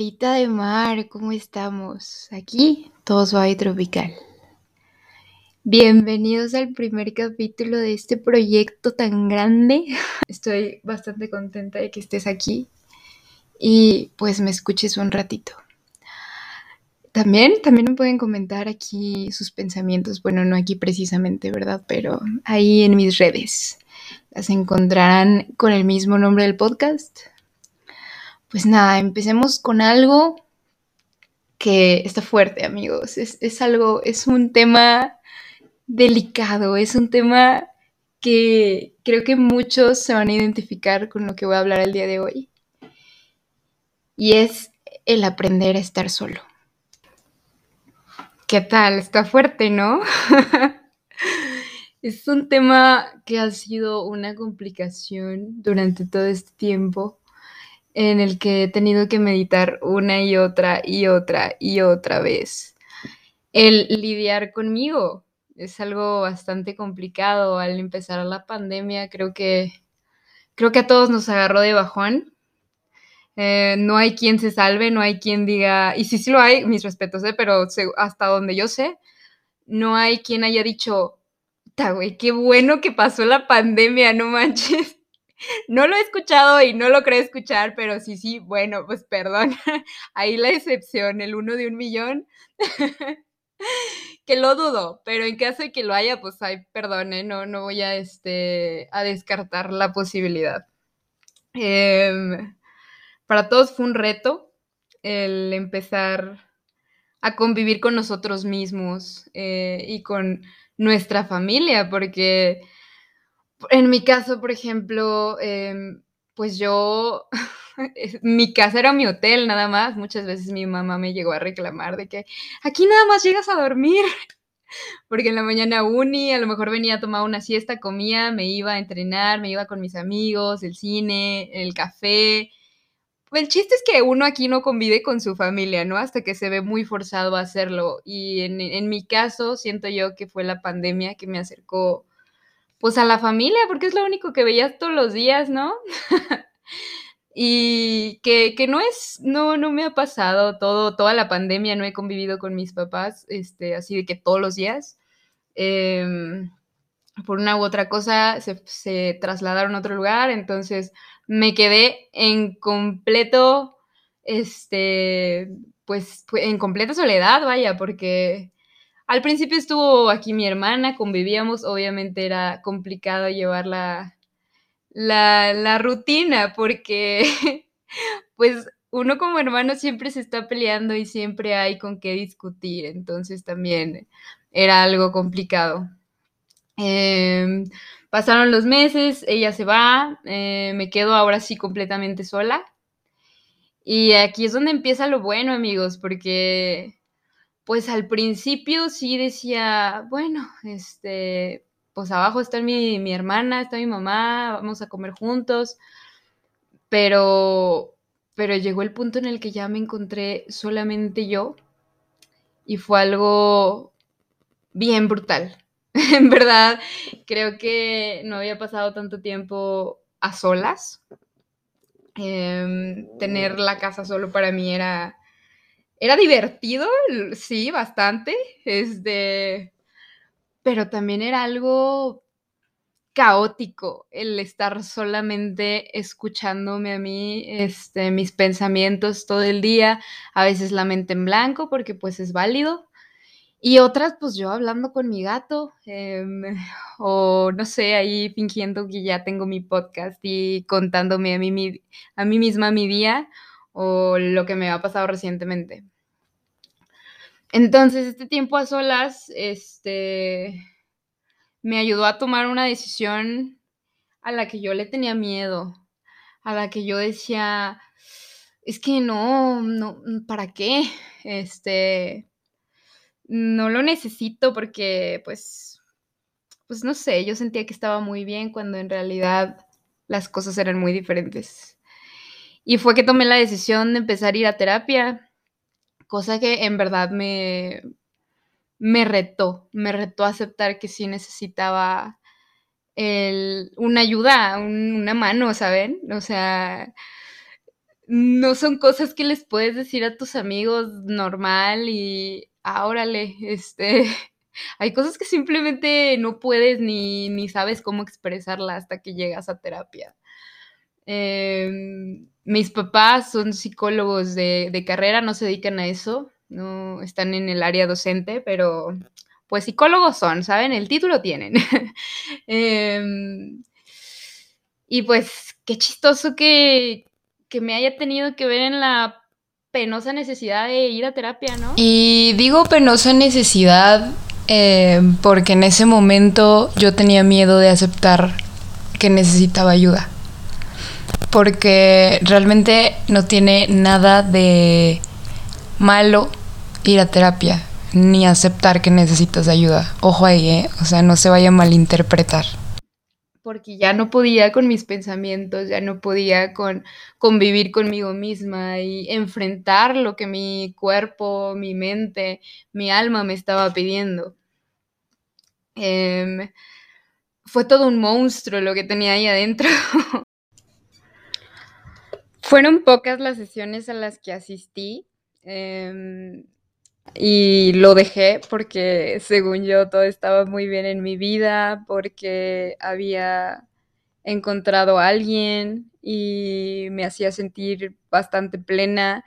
Abuelita de mar, ¿cómo estamos? Aquí todo suave y tropical. Bienvenidos al primer capítulo de este proyecto tan grande. Estoy bastante contenta de que estés aquí y pues me escuches un ratito. También, también me pueden comentar aquí sus pensamientos, bueno, no aquí precisamente, ¿verdad? Pero ahí en mis redes. Las encontrarán con el mismo nombre del podcast. Pues nada, empecemos con algo que está fuerte, amigos. Es, es algo, es un tema delicado, es un tema que creo que muchos se van a identificar con lo que voy a hablar el día de hoy. Y es el aprender a estar solo. ¿Qué tal? Está fuerte, ¿no? es un tema que ha sido una complicación durante todo este tiempo en el que he tenido que meditar una y otra y otra y otra vez. El lidiar conmigo es algo bastante complicado al empezar la pandemia. Creo que creo que a todos nos agarró de bajón. Eh, no hay quien se salve, no hay quien diga, y sí, sí lo hay, mis respetos, ¿eh? pero hasta donde yo sé, no hay quien haya dicho, güey, qué bueno que pasó la pandemia, no manches. No lo he escuchado y no lo creo escuchar, pero sí, sí, bueno, pues perdón. Ahí la excepción, el uno de un millón. que lo dudo, pero en caso de que lo haya, pues ay, perdone, no, no voy a, este, a descartar la posibilidad. Em, para todos fue un reto el empezar a convivir con nosotros mismos eh, y con nuestra familia, porque en mi caso, por ejemplo, em, pues yo, mi casa era mi hotel nada más, muchas veces mi mamá me llegó a reclamar de que aquí nada más llegas a dormir, porque en la mañana uni, a lo mejor venía a tomar una siesta, comía, me iba a entrenar, me iba con mis amigos, el cine, el café, el chiste es que uno aquí no convive con su familia, ¿no? Hasta que se ve muy forzado a hacerlo. Y en, mi caso, siento yo que fue la pandemia que me acercó, pues, a la familia, porque es lo único que veías todos los días, ¿no? y que, no es, no, no me ha pasado todo, toda la pandemia, no he convivido con mis papás, este, así de que todos los días. Em, por una u otra cosa se, se trasladaron a otro lugar, entonces me quedé en completo, este, pues, en completa soledad, vaya, porque al principio estuvo aquí mi hermana, convivíamos, obviamente era complicado llevar la, la, rutina, porque, pues, uno como hermano siempre se está peleando y siempre hay con qué discutir, entonces también era algo complicado. Em, Pasaron los meses, ella se va, eh, me quedo ahora sí completamente sola. Y aquí es donde empieza lo bueno, amigos, porque pues al principio sí decía, bueno, este, pues abajo está mi, mi hermana, está mi mamá, vamos a comer juntos, pero, pero llegó el punto en el que ya me encontré solamente yo y fue algo bien brutal. en verdad, creo que no había pasado tanto tiempo a solas. Em, tener la casa solo para mí era, era divertido, sí, bastante. Este, pero también era algo caótico el estar solamente escuchándome a mí, este, mis pensamientos todo el día, a veces la mente en blanco porque pues es válido, y otras, pues yo hablando con mi gato, em, o no sé, ahí fingiendo que ya tengo mi podcast y contándome a mí, a mí misma mi día o lo que me ha pasado recientemente. Entonces, este tiempo a solas, este, me ayudó a tomar una decisión a la que yo le tenía miedo, a la que yo decía, es que no, no, ¿para qué? Este, no lo necesito porque, pues, pues no sé, yo sentía que estaba muy bien cuando en realidad las cosas eran muy diferentes. Y fue que tomé la decisión de empezar a ir a terapia, cosa que en verdad me, me retó, me retó aceptar que sí necesitaba el, una ayuda, una mano, ¿saben? O sea, no son cosas que les puedes decir a tus amigos normal y, ah, órale, este, hay cosas que simplemente no puedes ni, ni sabes cómo expresarla hasta que llegas a terapia. Em, mis papás son psicólogos de, carrera, no se dedican a eso, no están en el área docente, pero pues psicólogos son, ¿saben? El título tienen. eh, y pues qué chistoso que, que me haya tenido que ver en la penosa necesidad de ir a terapia, ¿no? Y digo penosa necesidad eh, porque en ese momento yo tenía miedo de aceptar que necesitaba ayuda. Porque realmente no tiene nada de malo ir a terapia, ni aceptar que necesitas ayuda. Ojo ahí, ¿eh? O sea, no se vaya a malinterpretar porque ya no podía con mis pensamientos, ya no podía con convivir conmigo misma y enfrentar lo que mi cuerpo, mi mente, mi alma me estaba pidiendo. Eh, fue todo un monstruo lo que tenía ahí adentro. Fueron pocas las sesiones a las que asistí. Eh, y lo dejé porque según yo todo estaba muy bien en mi vida, porque había encontrado a alguien y me hacía sentir bastante plena.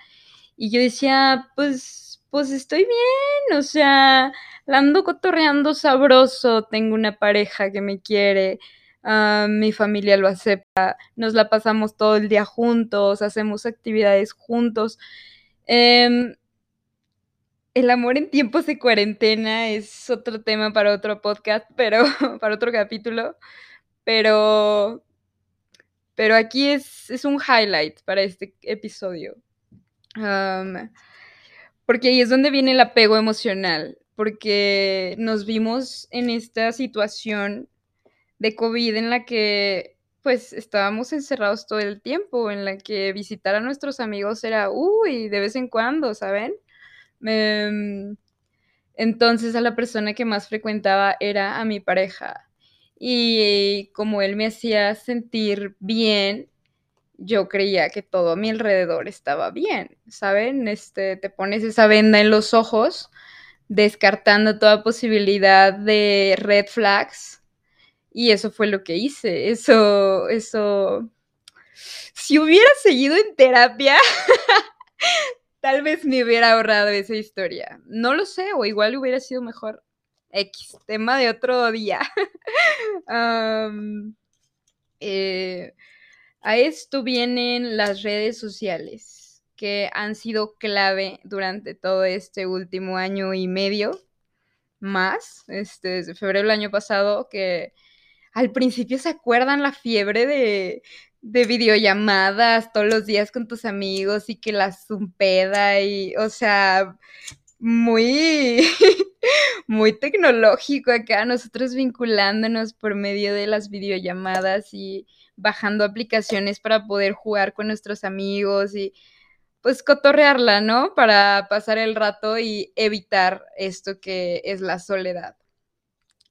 Y yo decía, pues, pues estoy bien, o sea, la ando cotorreando sabroso, tengo una pareja que me quiere, uh, mi familia lo acepta, nos la pasamos todo el día juntos, hacemos actividades juntos. Eh, el amor en tiempos de cuarentena es otro tema para otro podcast, pero para otro capítulo. Pero, pero aquí es, es un highlight para este episodio. Porque ahí es donde viene el apego emocional, porque nos vimos en esta situación de COVID en la que pues estábamos encerrados todo el tiempo, en la que visitar a nuestros amigos era, uy, de vez en cuando, ¿saben? Em, entonces a la persona que más frecuentaba era a mi pareja. Y como él me hacía sentir bien, yo creía que todo a mi alrededor estaba bien, ¿saben? Este, te pones esa venda en los ojos, descartando toda posibilidad de red flags. Y eso fue lo que hice. Eso, eso. Si hubiera seguido en terapia, Tal vez me hubiera ahorrado esa historia. No lo sé, o igual hubiera sido mejor. X, tema de otro día. eh, a esto vienen las redes sociales, que han sido clave durante todo este último año y medio, más, este, desde febrero del año pasado, que al principio se acuerdan la fiebre de de videollamadas todos los días con tus amigos y que la zumpeda y, o sea, muy, muy tecnológico acá, nosotros vinculándonos por medio de las videollamadas y bajando aplicaciones para poder jugar con nuestros amigos y pues cotorrearla, ¿no? Para pasar el rato y evitar esto que es la soledad.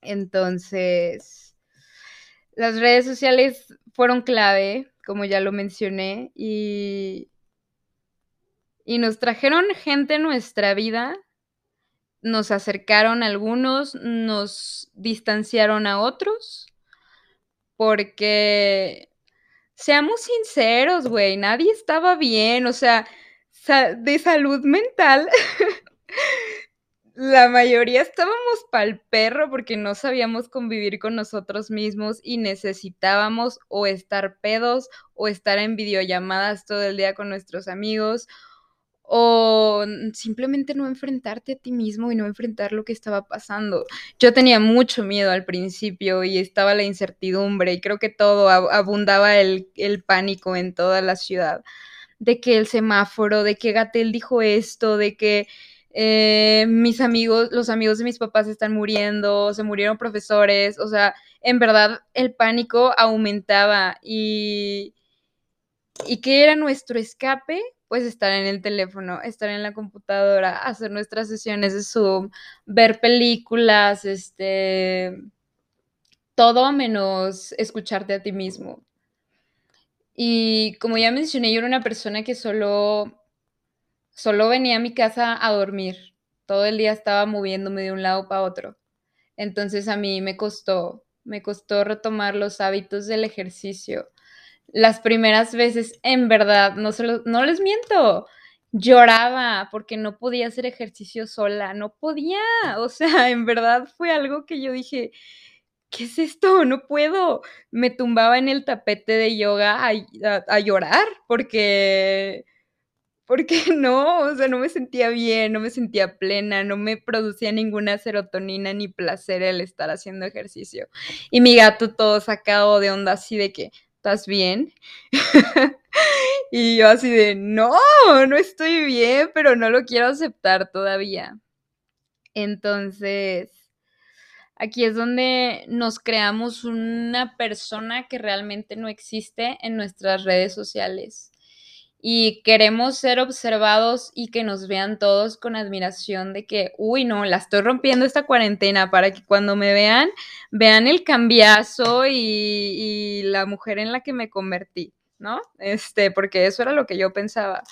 Entonces, las redes sociales fueron clave, como ya lo mencioné, y, y nos trajeron gente en nuestra vida, nos acercaron a algunos, nos distanciaron a otros, porque, seamos sinceros, güey, nadie estaba bien, o sea, de salud mental. la mayoría estábamos pa'l perro porque no sabíamos convivir con nosotros mismos y necesitábamos o estar pedos o estar en videollamadas todo el día con nuestros amigos o simplemente no enfrentarte a ti mismo y no enfrentar lo que estaba pasando. Yo tenía mucho miedo al principio y estaba la incertidumbre y creo que todo abundaba el, el pánico en toda la ciudad, de que el semáforo, de que Gatel dijo esto, de que eh, mis amigos, los amigos de mis papás están muriendo, se murieron profesores, o sea, en verdad el pánico aumentaba y, y ¿qué era nuestro escape? Pues estar en el teléfono, estar en la computadora, hacer nuestras sesiones de Zoom, ver películas, este, todo menos escucharte a ti mismo. Y como ya mencioné, yo era una persona que solo, solo venía a mi casa a dormir. Todo el día estaba moviéndome de un lado para otro. Entonces a mí me costó, me costó retomar los hábitos del ejercicio. Las primeras veces, en verdad, no, se no les miento, lloraba porque no podía hacer ejercicio sola, no podía. O sea, en verdad fue algo que yo dije, ¿qué es esto? No puedo. Me tumbaba en el tapete de yoga a, llorar porque, porque no, o sea, no me sentía bien, no me sentía plena, no me producía ninguna serotonina ni placer el estar haciendo ejercicio. Y mi gato todo sacado de onda así de que, ¿estás bien? y yo así de, no, no estoy bien, pero no lo quiero aceptar todavía. Entonces, Aquí es donde nos creamos una persona que realmente no existe en nuestras redes sociales. Y queremos ser observados y que nos vean todos con admiración de que, uy, no, la estoy rompiendo esta cuarentena para que cuando me vean, vean el cambiazo y, la mujer en la que me convertí, ¿no? Este, porque eso era lo que yo pensaba.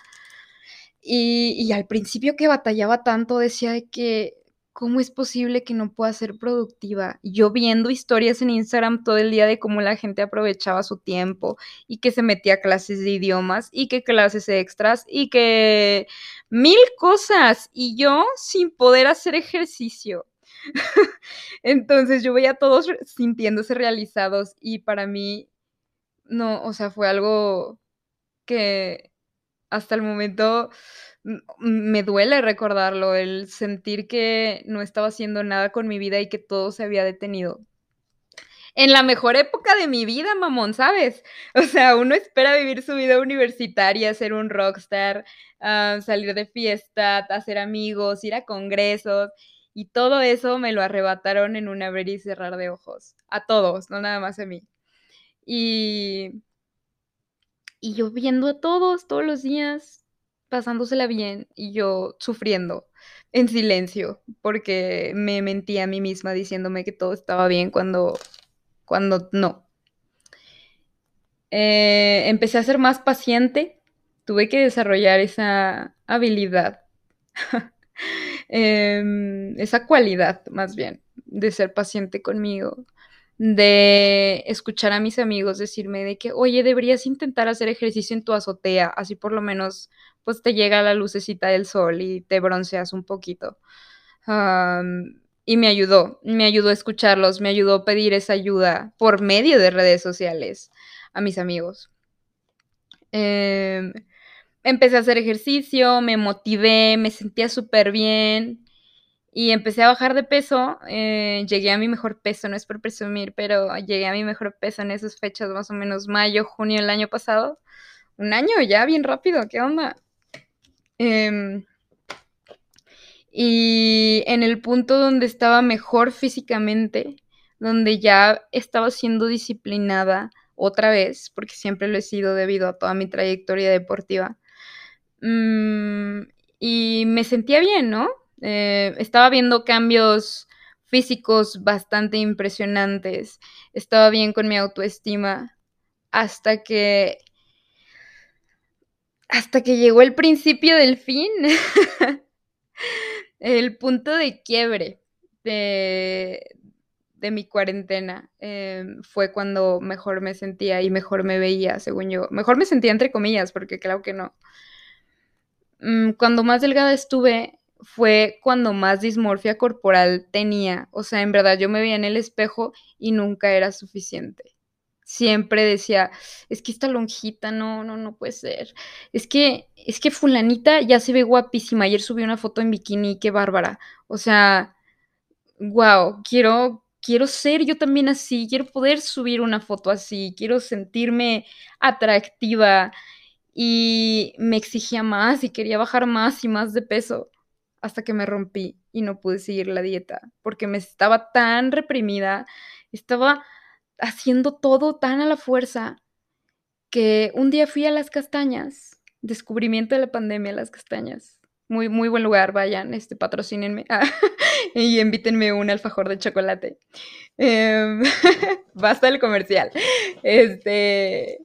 Y, y al principio que batallaba tanto, decía de que ¿cómo es posible que no pueda ser productiva? Yo viendo historias en Instagram todo el día de cómo la gente aprovechaba su tiempo y que se metía a clases de idiomas y que clases extras y que mil cosas y yo sin poder hacer ejercicio. Entonces yo veía a todos sintiéndose realizados y para mí no, o sea, fue algo que hasta el momento me duele recordarlo, el sentir que no estaba haciendo nada con mi vida y que todo se había detenido. En la mejor época de mi vida, mamón, ¿sabes? O sea, uno espera vivir su vida universitaria, ser un rockstar, ah, salir de fiesta, hacer amigos, ir a congresos, y todo eso me lo arrebataron en un abrir y cerrar de ojos. A todos, no nada más a mí. Y, y yo viendo a todos todos los días, pasándosela bien y yo sufriendo en silencio porque me mentí a mí misma diciéndome que todo estaba bien cuando, cuando no. Eh, empecé a ser más paciente, tuve que desarrollar esa habilidad, em, esa cualidad más bien de ser paciente conmigo, de escuchar a mis amigos decirme de que, oye, deberías intentar hacer ejercicio en tu azotea, así por lo menos pues te llega la lucecita del sol y te bronceas un poquito. y me ayudó, me ayudó a escucharlos, me ayudó a pedir esa ayuda por medio de redes sociales a mis amigos. Em, empecé a hacer ejercicio, me motivé, me sentía súper bien y empecé a bajar de peso. Eh, llegué a mi mejor peso, no es por presumir, pero llegué a mi mejor peso en esas fechas, más o menos mayo, junio del año pasado. Un año ya, bien rápido, ¿qué onda? Em, y en el punto donde estaba mejor físicamente, donde ya estaba siendo disciplinada otra vez, porque siempre lo he sido debido a toda mi trayectoria deportiva. Mm, y me sentía bien, ¿no? Eh, estaba viendo cambios físicos bastante impresionantes. Estaba bien con mi autoestima hasta que hasta que llegó el principio del fin, el punto de quiebre de, mi cuarentena em, fue cuando mejor me sentía y mejor me veía, según yo. Mejor me sentía entre comillas, porque claro que no. Mm, cuando más delgada estuve fue cuando más dismorfia corporal tenía. O sea, en verdad yo me veía en el espejo y nunca era suficiente siempre decía, es que esta lonjita, no, no, no puede ser. Es que, es que fulanita ya se ve guapísima. Ayer subí una foto en bikini, qué bárbara. O sea, wow, quiero, quiero ser yo también así, quiero poder subir una foto así, quiero sentirme atractiva. Y me exigía más y quería bajar más y más de peso hasta que me rompí y no pude seguir la dieta porque me estaba tan reprimida, estaba haciendo todo tan a la fuerza que un día fui a las castañas, descubrimiento de la pandemia, las castañas. Muy, muy buen lugar, vayan, este, patrocínenme y invítenme un alfajor de chocolate. Em, basta el comercial. Este,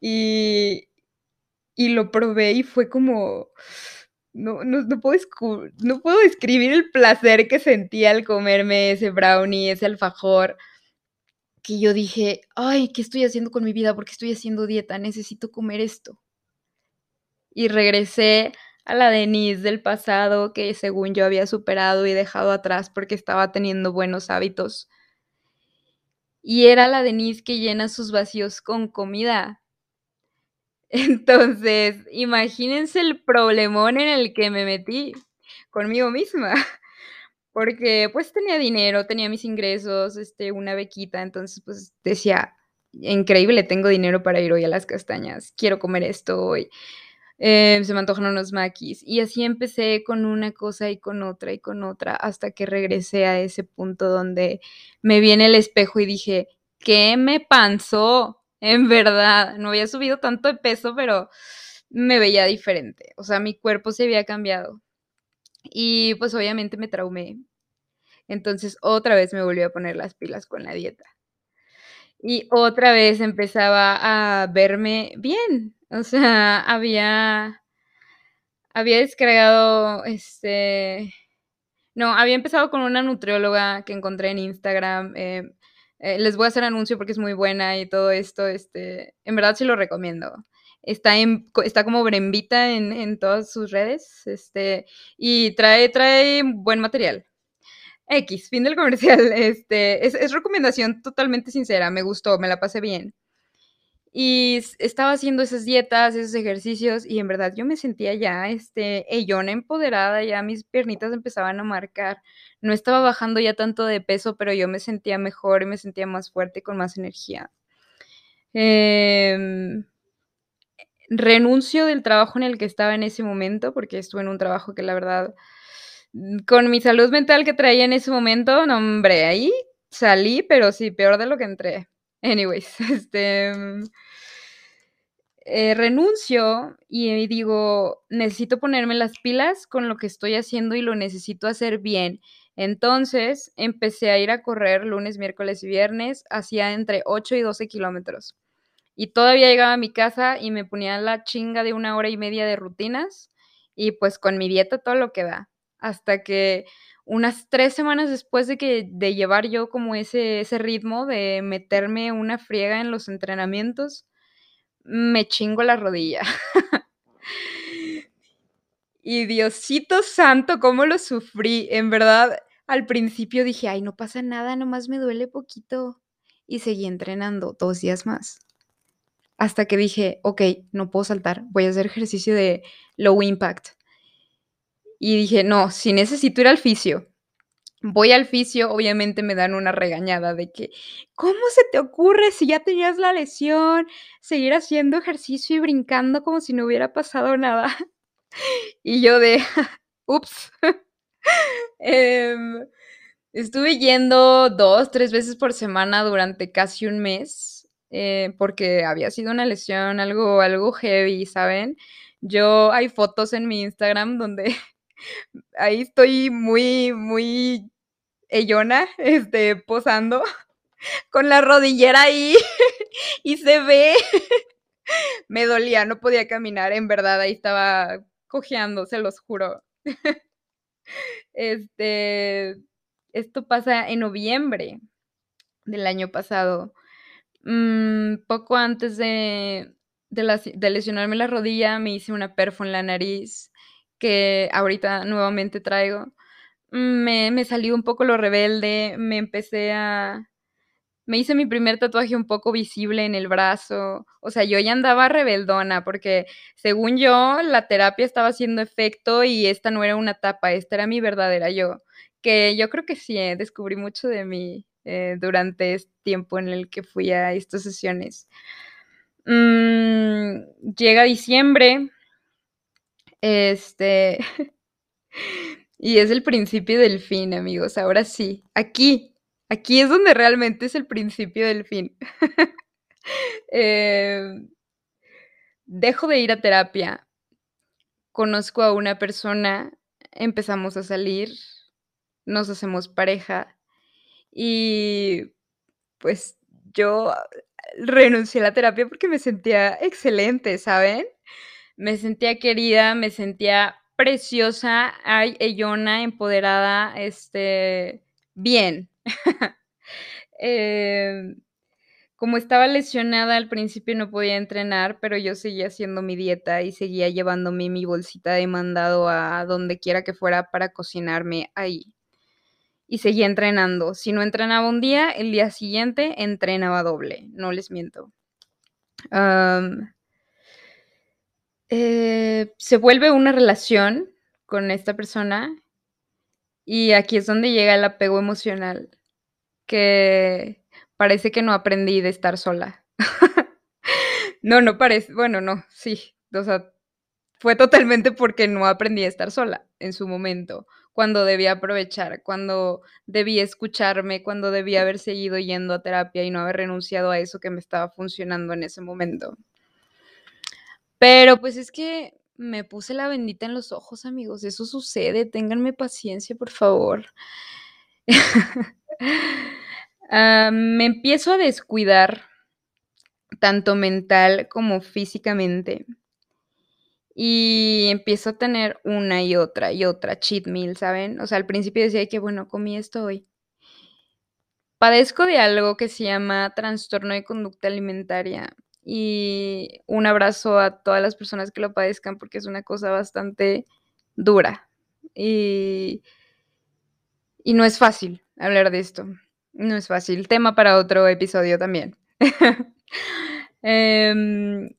Y, y lo probé y fue como, no, no, no, puedo no puedo describir el placer que sentí al comerme ese brownie, ese alfajor, que yo dije, ay, ¿qué estoy haciendo con mi vida? ¿Por qué estoy haciendo dieta? Necesito comer esto. Y regresé a la Denise del pasado que según yo había superado y dejado atrás porque estaba teniendo buenos hábitos. Y era la Denise que llena sus vacíos con comida. Entonces, imagínense el problemón en el que me metí conmigo misma, porque pues tenía dinero, tenía mis ingresos, este, una bequita, entonces pues decía, increíble, tengo dinero para ir hoy a las castañas, quiero comer esto hoy. Eh, se me antojan unos maquis. Y así empecé con una cosa y con otra y con otra, hasta que regresé a ese punto donde me vi en el espejo y dije, ¿qué me pasó? En verdad, no había subido tanto de peso, pero me veía diferente. O sea, mi cuerpo se había cambiado. Y pues obviamente me traumé. Entonces otra vez me volví a poner las pilas con la dieta. Y otra vez empezaba a verme bien. O sea, había, había descargado, este, no, había empezado con una nutrióloga que encontré en Instagram. Eh, eh, les voy a hacer anuncio porque es muy buena y todo esto, este, en verdad sí lo recomiendo. Está, en, está como Brembita en, en todas sus redes, este, y trae, trae buen material. X, fin del comercial. Este, es, es, recomendación totalmente sincera, me gustó, me la pasé bien. Y estaba haciendo esas dietas, esos ejercicios, y en verdad yo me sentía ya, este, ellona empoderada, ya mis piernitas empezaban a marcar. No estaba bajando ya tanto de peso, pero yo me sentía mejor y me sentía más fuerte con más energía. Eh, renuncio del trabajo en el que estaba en ese momento, porque estuve en un trabajo que la verdad, con mi salud mental que traía en ese momento, no, hombre, ahí salí, pero sí, peor de lo que entré. Anyways, este, mm, eh, renuncio y digo, necesito ponerme las pilas con lo que estoy haciendo y lo necesito hacer bien. Entonces empecé a ir a correr lunes, miércoles y viernes, hacía entre 8 y 12 kilómetros. Y todavía llegaba a mi casa y me ponía la chinga de una hora y media de rutinas y pues con mi dieta todo lo que da. Hasta que unas tres semanas después de que de llevar yo como ese, ese ritmo de meterme una friega en los entrenamientos, me chingo la rodilla. y Diosito santo, cómo lo sufrí. En verdad, al principio dije, ay, no pasa nada, nomás me duele poquito. Y seguí entrenando dos días más. Hasta que dije, ok, no puedo saltar, voy a hacer ejercicio de low impact. Y dije, no, si necesito ir al fisio. Voy al fisio, obviamente me dan una regañada de que, ¿cómo se te ocurre si ya tenías la lesión, seguir haciendo ejercicio y brincando como si no hubiera pasado nada? Y yo de, ups. Em, estuve yendo dos, tres veces por semana durante casi un mes, eh, porque había sido una lesión, algo, algo heavy, ¿saben? Yo hay fotos en mi Instagram donde ahí estoy muy, muy ellona, este, posando, con la rodillera ahí, y se ve, me dolía, no podía caminar, en verdad, ahí estaba cojeando, se los juro. Este, esto pasa en noviembre del año pasado. Mm, poco antes de, de, lesionarme la rodilla, me hice una perfo en la nariz que ahorita nuevamente traigo. Me, me salió un poco lo rebelde, me empecé a... Me hice mi primer tatuaje un poco visible en el brazo. O sea, yo ya andaba rebeldona porque según yo la terapia estaba haciendo efecto y esta no era una tapa, esta era mi verdadera yo. Que yo creo que sí, eh, descubrí mucho de mí eh, durante este tiempo en el que fui a estas sesiones. Mm, llega diciembre, este, y es el principio del fin, amigos. Ahora sí, aquí, aquí es donde realmente es el principio del fin. Em, dejo de ir a terapia, conozco a una persona, empezamos a salir, nos hacemos pareja y pues yo renuncié a la terapia porque me sentía excelente, ¿saben? Me sentía querida, me sentía preciosa, ay, ellona, empoderada, este, bien. Em, como estaba lesionada al principio no podía entrenar, pero yo seguía haciendo mi dieta y seguía llevándome mi bolsita de mandado a donde quiera que fuera para cocinarme ahí. Y seguía entrenando. Si no entrenaba un día, el día siguiente entrenaba doble, no les miento. Eh, se vuelve una relación con esta persona y aquí es donde llega el apego emocional, que parece que no aprendí de estar sola. no, no parece, bueno, no, sí, o sea, fue totalmente porque no aprendí a estar sola en su momento, cuando debía aprovechar, cuando debía escucharme, cuando debía haber seguido yendo a terapia y no haber renunciado a eso que me estaba funcionando en ese momento. Pero pues es que me puse la bendita en los ojos, amigos. Eso sucede. Ténganme paciencia, por favor. Ah, me empiezo a descuidar, tanto mental como físicamente. Y empiezo a tener una y otra y otra cheat meal, ¿saben? O sea, al principio decía que, bueno, comí esto hoy. Padezco de algo que se llama trastorno de conducta alimentaria y un abrazo a todas las personas que lo padezcan porque es una cosa bastante dura y, y no es fácil hablar de esto. No es fácil. Tema para otro episodio también. Em,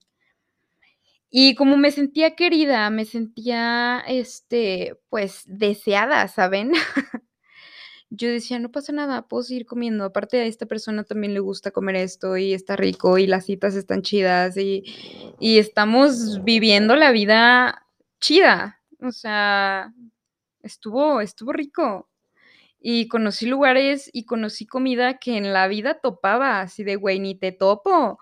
y como me sentía querida, me sentía, este, pues, deseada, ¿saben? yo decía, no pasa nada, puedo seguir comiendo. Aparte a esta persona también le gusta comer esto y está rico y las citas están chidas y, y estamos viviendo la vida chida. O sea, estuvo, estuvo rico. Y conocí lugares y conocí comida que en la vida topaba, así de, güey, ni te topo.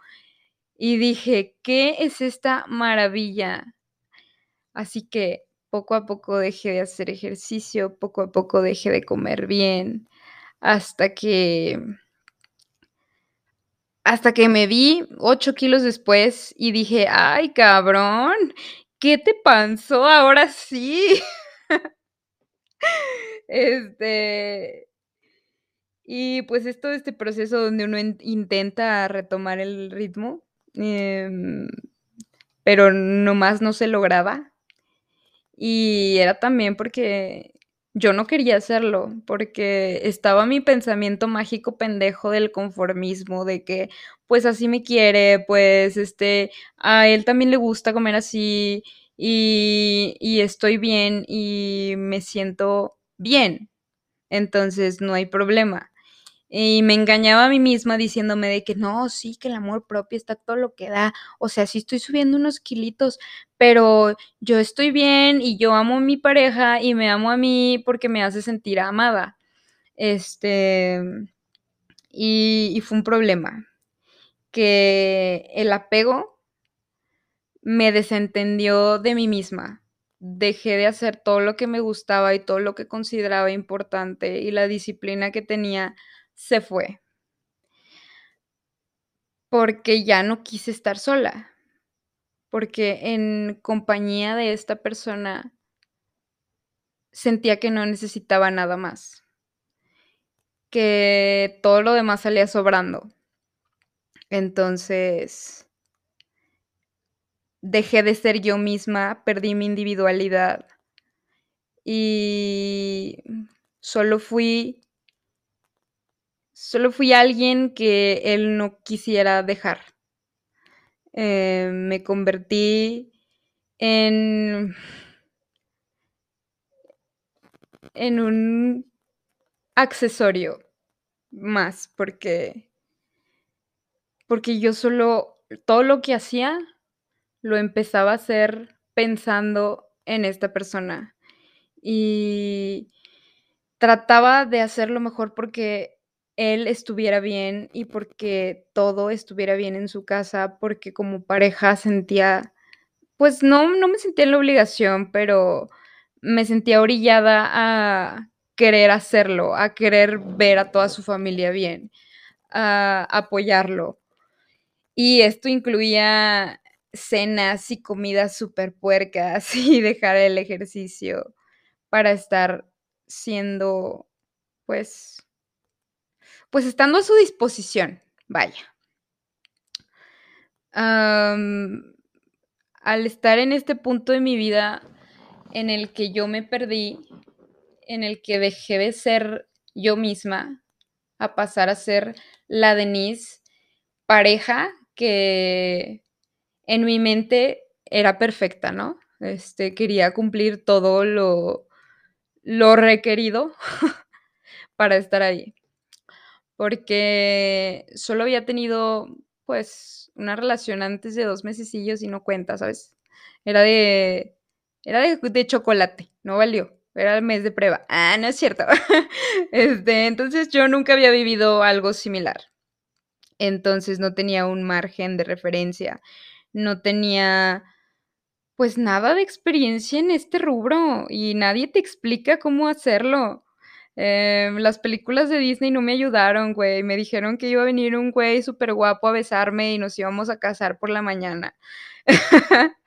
Y dije, ¿qué es esta maravilla? Así que poco a poco dejé de hacer ejercicio, poco a poco dejé de comer bien, hasta que hasta que me vi ocho kilos después y dije, ay cabrón, ¿qué te pasó ahora sí? este, y pues es todo este proceso donde uno intenta retomar el ritmo, em, pero nomás no se lograba. Y era también porque yo no quería hacerlo, porque estaba mi pensamiento mágico pendejo del conformismo, de que pues así me quiere, pues este, a él también le gusta comer así y, y estoy bien y me siento bien, entonces no hay problema. Y me engañaba a mí misma diciéndome de que no, sí, que el amor propio está todo lo que da. O sea, sí estoy subiendo unos kilitos, pero yo estoy bien y yo amo a mi pareja y me amo a mí porque me hace sentir amada. Este, y, y fue un problema. Que el apego me desentendió de mí misma. Dejé de hacer todo lo que me gustaba y todo lo que consideraba importante y la disciplina que tenía se fue. Porque ya no quise estar sola. Porque en compañía de esta persona sentía que no necesitaba nada más. Que todo lo demás salía sobrando. Entonces, dejé de ser yo misma, perdí mi individualidad y solo fui Solo fui alguien que él no quisiera dejar. Eh, me convertí en, en un accesorio más, porque, porque yo solo, todo lo que hacía, lo empezaba a hacer pensando en esta persona. Y trataba de hacerlo mejor porque él estuviera bien y porque todo estuviera bien en su casa, porque como pareja sentía, pues no, no me sentía en la obligación, pero me sentía orillada a querer hacerlo, a querer ver a toda su familia bien, a apoyarlo. Y esto incluía cenas y comidas súper puercas y dejar el ejercicio para estar siendo, pues, pues estando a su disposición, vaya. Al estar en este punto de mi vida en el que yo me perdí, en el que dejé de ser yo misma a pasar a ser la Denise pareja que en mi mente era perfecta, ¿no? Este, quería cumplir todo lo, lo requerido para estar ahí. Porque solo había tenido, pues, una relación antes de dos mesecillos y no cuenta, ¿sabes? Era de, era de, de chocolate, no valió. Era el mes de prueba. Ah, no es cierto. este, entonces yo nunca había vivido algo similar. Entonces no tenía un margen de referencia. No tenía pues nada de experiencia en este rubro y nadie te explica cómo hacerlo. Em, las películas de Disney no me ayudaron, güey. Me dijeron que iba a venir un güey súper guapo a besarme y nos íbamos a casar por la mañana.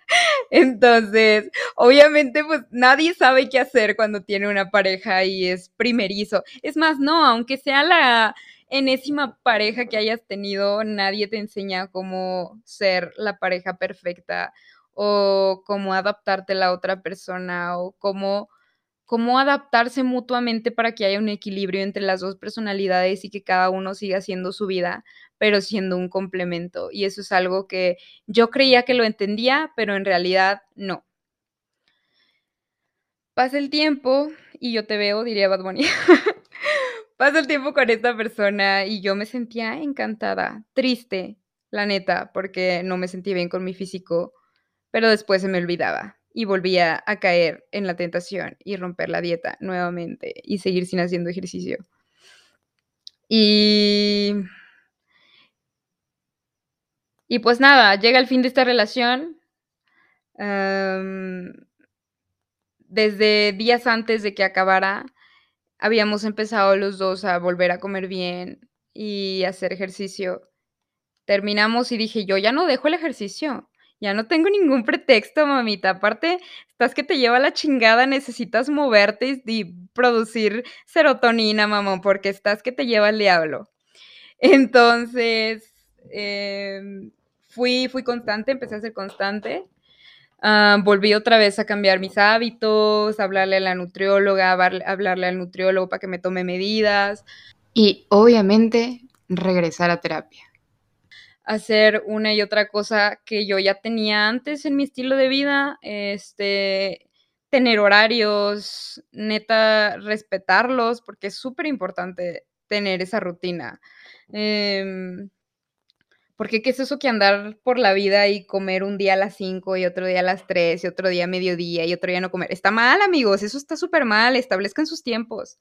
Entonces, obviamente, pues nadie sabe qué hacer cuando tiene una pareja y es primerizo. Es más, no, aunque sea la enésima pareja que hayas tenido, nadie te enseña cómo ser la pareja perfecta o cómo adaptarte a la otra persona o cómo, cómo adaptarse mutuamente para que haya un equilibrio entre las dos personalidades y que cada uno siga haciendo su vida, pero siendo un complemento. Y eso es algo que yo creía que lo entendía, pero en realidad no. Pasa el tiempo y yo te veo, diría Bad Bunny. Pasa el tiempo con esta persona y yo me sentía encantada, triste, la neta, porque no me sentía bien con mi físico pero después se me olvidaba y volvía a caer en la tentación y romper la dieta nuevamente y seguir sin haciendo ejercicio. Y... Y pues nada, llega el fin de esta relación. desde días antes de que acabara, habíamos empezado los dos a volver a comer bien y hacer ejercicio. Terminamos y dije, yo ya no dejo el ejercicio. Ya no tengo ningún pretexto, mamita. Aparte, estás que te lleva la chingada, necesitas moverte y, producir serotonina, mamá, porque estás que te lleva el diablo. Entonces, em, fui, fui constante, empecé a ser constante. Ah, volví otra vez a cambiar mis hábitos, hablarle a la nutrióloga, hablarle al nutriólogo para que me tome medidas. Y obviamente regresar a terapia hacer una y otra cosa que yo ya tenía antes en mi estilo de vida, este, tener horarios, neta, respetarlos, porque es súper importante tener esa rutina. Em, porque qué es eso que andar por la vida y comer un día a las 5 y otro día a las 3 y otro día a mediodía y otro día no comer? Está mal, amigos, eso está súper mal, establezcan sus tiempos,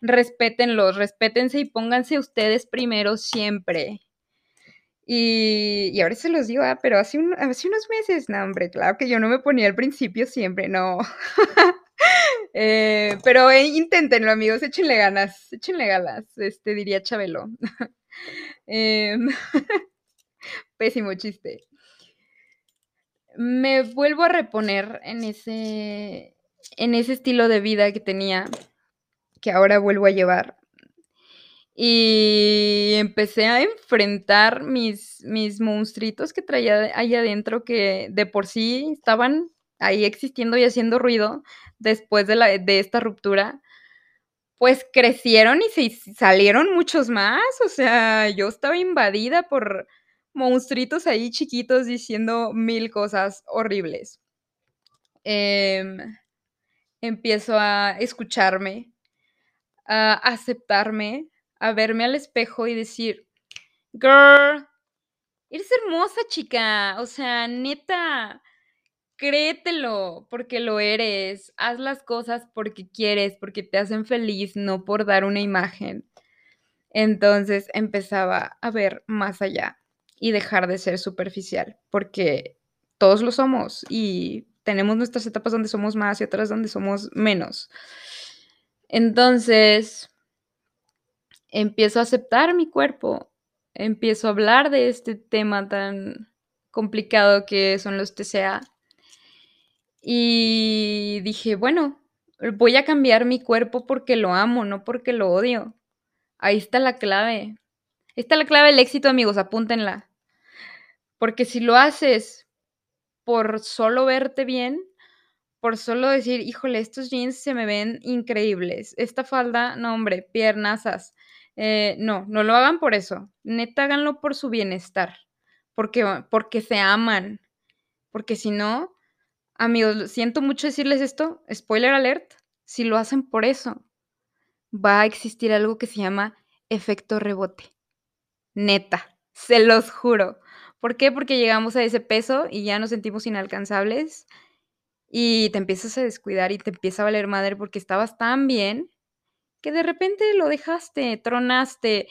respétenlos, respétense y pónganse ustedes primero siempre. Y, ahora se los digo, ah, pero hace, unos meses, no, hombre, claro que yo no me ponía al principio siempre, no. Eh, pero eh, inténtenlo, amigos, échenle ganas, échenle ganas, este, diría Chabelo. Em, pésimo chiste. Me vuelvo a reponer en ese, en ese estilo de vida que tenía, que ahora vuelvo a llevar. Y empecé a enfrentar mis, mis monstruitos que traía ahí adentro, que de por sí estaban ahí existiendo y haciendo ruido después de, la, de esta ruptura. Pues crecieron y se salieron muchos más. O sea, yo estaba invadida por monstruitos ahí chiquitos diciendo mil cosas horribles. Em, empiezo a escucharme, a aceptarme, a verme al espejo y decir, girl, eres hermosa chica, o sea, neta, créetelo porque lo eres, haz las cosas porque quieres, porque te hacen feliz, no por dar una imagen. Entonces empezaba a ver más allá y dejar de ser superficial, porque todos lo somos y tenemos nuestras etapas donde somos más y otras donde somos menos. Entonces, empiezo a aceptar mi cuerpo empiezo a hablar de este tema tan complicado que son los TCA. Y dije, bueno, voy a cambiar mi cuerpo porque lo amo, no porque lo odio. Ahí está la clave. Ahí está la clave del éxito, amigos, apúntenla. Porque si lo haces por solo verte bien, por solo decir, híjole, estos jeans se me ven increíbles, esta falda, no hombre, piernasas. Eh, no, no lo hagan por eso. Neta, háganlo por su bienestar. Porque, porque se aman. Porque si no, amigos, siento mucho decirles esto, spoiler alert, si lo hacen por eso, va a existir algo que se llama efecto rebote. Neta, se los juro. ¿Por qué? Porque llegamos a ese peso y ya nos sentimos inalcanzables y te empiezas a descuidar y te empieza a valer madre porque estabas tan bien que de repente lo dejaste, tronaste,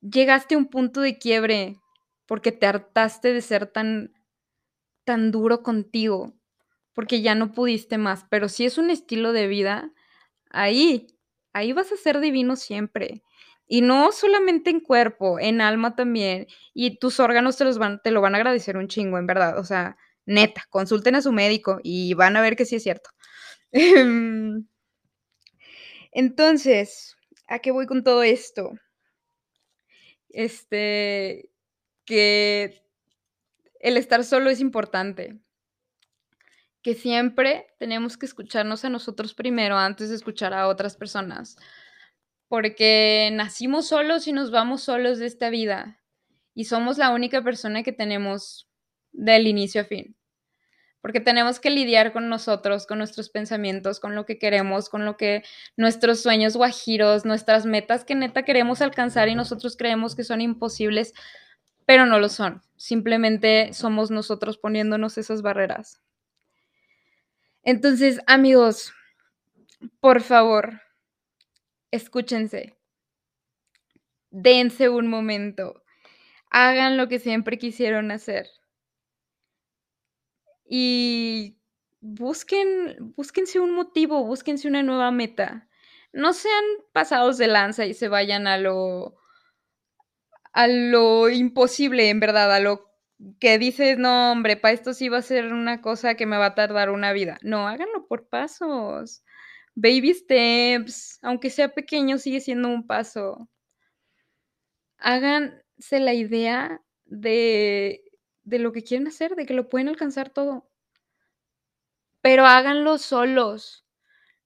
llegaste a un punto de quiebre porque te hartaste de ser tan tan duro contigo, porque ya no pudiste más, pero si es un estilo de vida, ahí, ahí vas a ser divino siempre. Y no solamente en cuerpo, en alma también. Y tus órganos te, los van, te lo van a agradecer un chingo, en verdad. O sea, neta, consulten a su médico y van a ver que sí es cierto. Entonces, ¿a qué voy con todo esto? Este, que el estar solo es importante. Que siempre tenemos que escucharnos a nosotros primero antes de escuchar a otras personas porque nacimos solos y nos vamos solos de esta vida y somos la única persona que tenemos del inicio a fin. Porque tenemos que lidiar con nosotros, con nuestros pensamientos, con lo que queremos, con lo que nuestros sueños guajiros, nuestras metas que neta queremos alcanzar y nosotros creemos que son imposibles, pero no lo son. Simplemente somos nosotros poniéndonos esas barreras. Entonces, amigos, por favor, escúchense, dense un momento, hagan lo que siempre quisieron hacer y busquen, búsquense un motivo, búsquense una nueva meta. No sean pasados de lanza y se vayan a lo a lo imposible, en verdad, a lo que dices, no, hombre, para esto sí va a ser una cosa que me va a tardar una vida. No, háganlo por pasos baby steps, aunque sea pequeño, sigue siendo un paso. Háganse la idea de, de lo que quieren hacer, de que lo pueden alcanzar todo. Pero háganlo solos.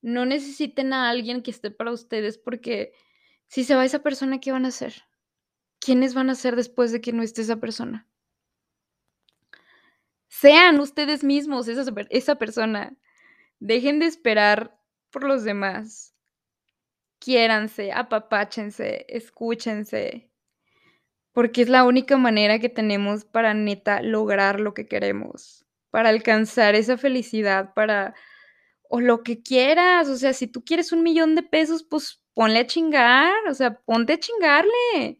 No necesiten a alguien que esté para ustedes porque si se va esa persona, ¿qué van a hacer? ¿Quiénes van a ser después de que no esté esa persona? Sean ustedes mismos esa, esa persona. Dejen de esperar por los demás. Quiéranse, apapáchense, escúchense, porque es la única manera que tenemos para neta lograr lo que queremos, para alcanzar esa felicidad, para o lo que quieras, o sea, si tú quieres un millón de pesos, pues ponle a chingar, o sea, ponte a chingarle.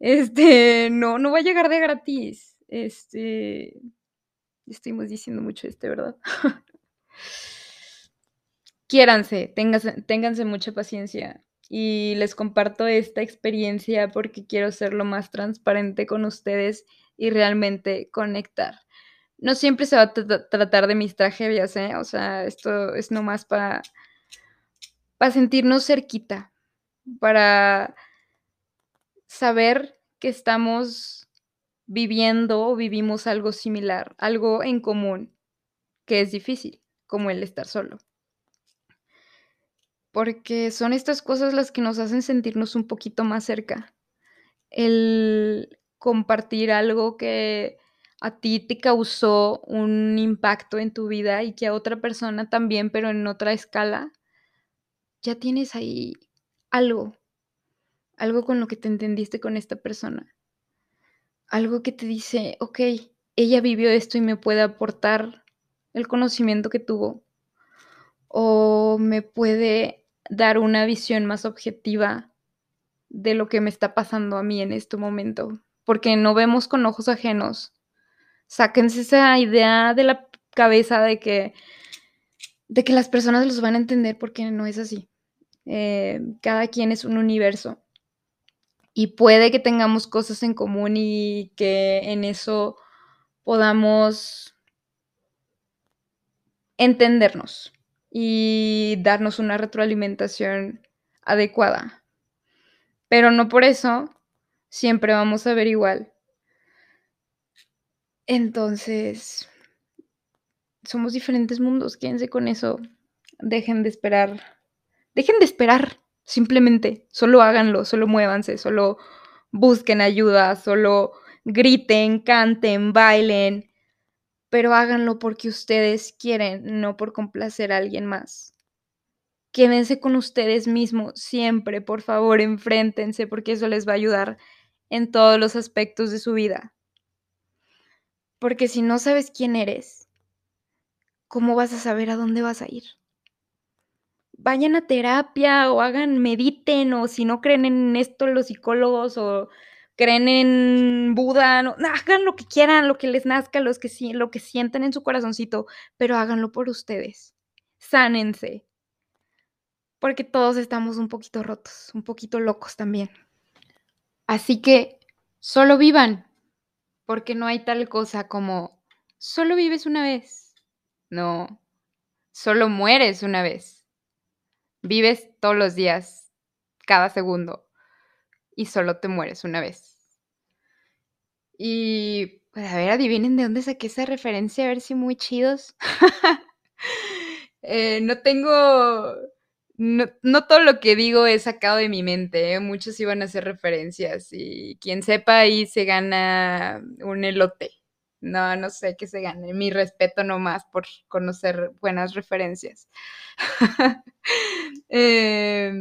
Este, no, no va a llegar de gratis. Este, estamos diciendo mucho este, ¿verdad? quiéranse, ténganse, mucha paciencia. Y les comparto esta experiencia porque quiero ser lo más transparente con ustedes y realmente conectar. No siempre se va a tratar de mis tragedias, ¿eh? O sea, esto es nomás para, para sentirnos cerquita, para saber que estamos viviendo o vivimos algo similar, algo en común, que es difícil, como el estar solo porque son estas cosas las que nos hacen sentirnos un poquito más cerca. El compartir algo que a ti te causó un impacto en tu vida y que a otra persona también, pero en otra escala, ya tienes ahí algo, algo con lo que te entendiste con esta persona. Algo que te dice, ok, ella vivió esto y me puede aportar el conocimiento que tuvo. O me puede dar una visión más objetiva de lo que me está pasando a mí en este momento, porque no vemos con ojos ajenos. Sáquense esa idea de la cabeza de que, de que las personas los van a entender porque no es así. Eh, cada quien es un universo. Y puede que tengamos cosas en común y que en eso podamos entendernos y darnos una retroalimentación adecuada. Pero no por eso siempre vamos a ver igual. Entonces, somos diferentes mundos, quédense con eso. Dejen de esperar. Dejen de esperar, simplemente. Solo háganlo, solo muévanse, solo busquen ayuda, solo griten, canten, bailen, pero háganlo porque ustedes quieren, no por complacer a alguien más. Quédense con ustedes mismos siempre, por favor, enfréntense porque eso les va a ayudar en todos los aspectos de su vida. Porque si no sabes quién eres, ¿cómo vas a saber a dónde vas a ir? Vayan a terapia o hagan, mediten o si no creen en esto los psicólogos o creen en Buda, no, hagan lo que quieran, lo que les nazca, los que, lo que sientan en su corazoncito, pero háganlo por ustedes. Sánense. Porque todos estamos un poquito rotos, un poquito locos también. Así que solo vivan, porque no hay tal cosa como solo vives una vez. No, solo mueres una vez. Vives todos los días, cada segundo, y solo te mueres una vez. Y, pues, a ver, adivinen de dónde saqué esa referencia, a ver si muy chidos. Eh, no tengo... No, todo lo que digo es sacado de mi mente, ¿eh? muchos iban a hacer referencias y quien sepa ahí se gana un elote. No, no sé qué se gane. Mi respeto nomás por conocer buenas referencias. eh,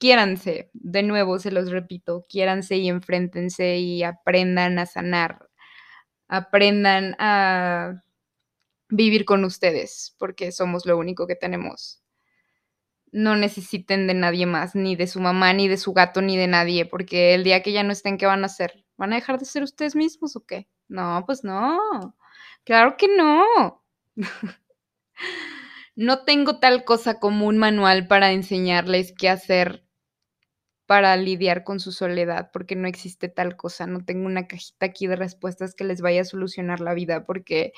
quiéranse, de nuevo se los repito, quiéranse y enfréntense y aprendan a sanar, aprendan a vivir con ustedes, porque somos lo único que tenemos. No necesiten de nadie más, ni de su mamá, ni de su gato, ni de nadie, porque el día que ya no estén, ¿qué van a hacer? ¿Van a dejar de ser ustedes mismos o qué? No, pues no. Claro que no. no tengo tal cosa como un manual para enseñarles qué hacer para lidiar con su soledad, porque no existe tal cosa. No tengo una cajita aquí de respuestas que les vaya a solucionar la vida, porque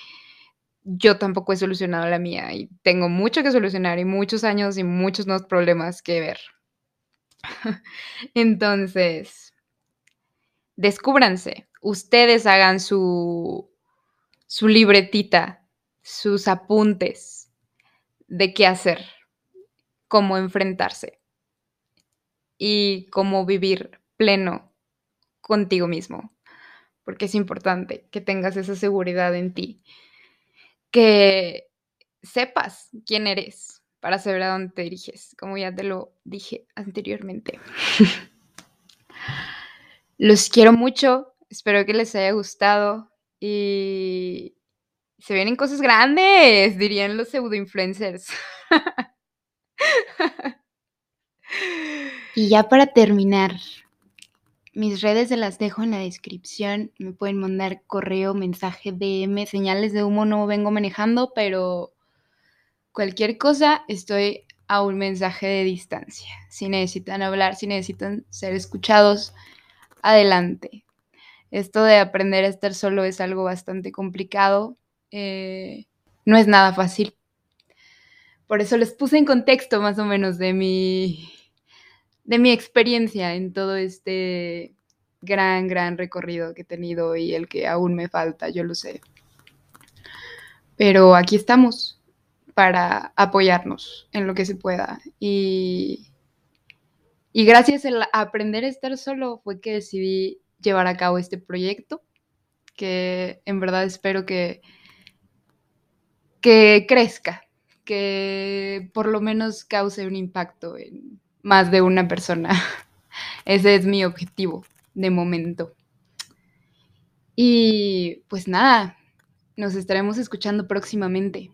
yo tampoco he solucionado la mía y tengo mucho que solucionar y muchos años y muchos nuevos problemas que ver. Entonces, descúbranse, ustedes hagan su, su libretita, sus apuntes de qué hacer, cómo enfrentarse y cómo vivir pleno contigo mismo, porque es importante que tengas esa seguridad en ti, que sepas quién eres para saber a dónde te diriges, como ya te lo dije anteriormente. Los quiero mucho, espero que les haya gustado y se vienen cosas grandes, dirían los pseudo influencers. Y ya para terminar, mis redes se las dejo en la descripción. Me pueden mandar correo, mensaje, DM, señales de humo no vengo manejando, pero cualquier cosa estoy a un mensaje de distancia. Si necesitan hablar, si necesitan ser escuchados, adelante. Esto de aprender a estar solo es algo bastante complicado. Eh, no es nada fácil. Por eso les puse en contexto más o menos de mi de mi experiencia en todo este gran, gran recorrido que he tenido y el que aún me falta, yo lo sé. Pero aquí estamos para apoyarnos en lo que se pueda. Y, y gracias a aprender a estar solo fue que decidí llevar a cabo este proyecto, que en verdad espero que, que crezca, que por lo menos cause un impacto en, más de una persona. Ese es mi objetivo de momento. Y pues nada, nos estaremos escuchando próximamente.